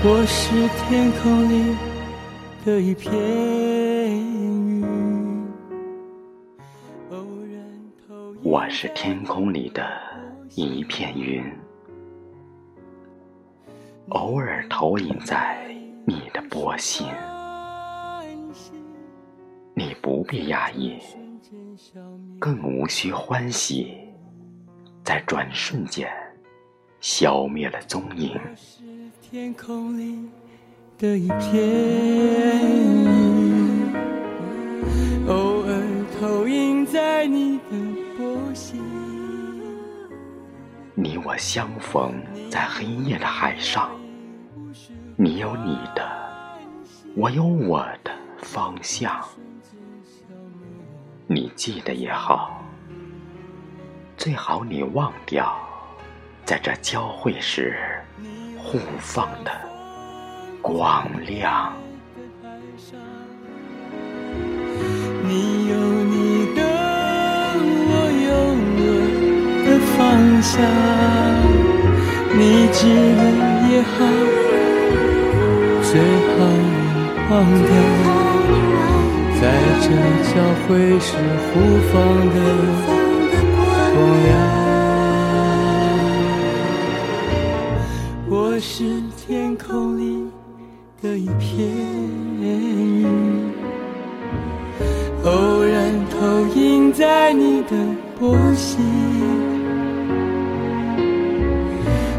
我是天空里的一片云，我是天空里的一片云，偶尔投影在你的波心。你不必讶异，更无需欢喜，在转瞬间消灭了踪影。天空里的一片，偶尔投影在你的波心。你我相逢在黑夜的海上，你有你的，我有我的方向。你记得也好，最好你忘掉，在这交汇时。互放的光亮。你有你的，我有我的方向。你记了也好，最好你忘掉，在这交汇时互放的光亮。的一片云，偶然投影在你的波心。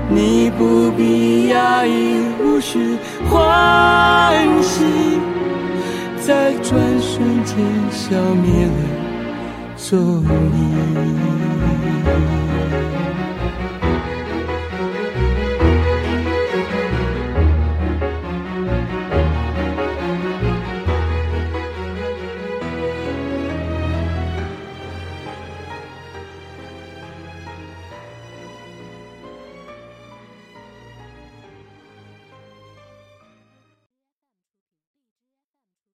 你不必讶异，无需欢喜，在转瞬间消灭了踪影。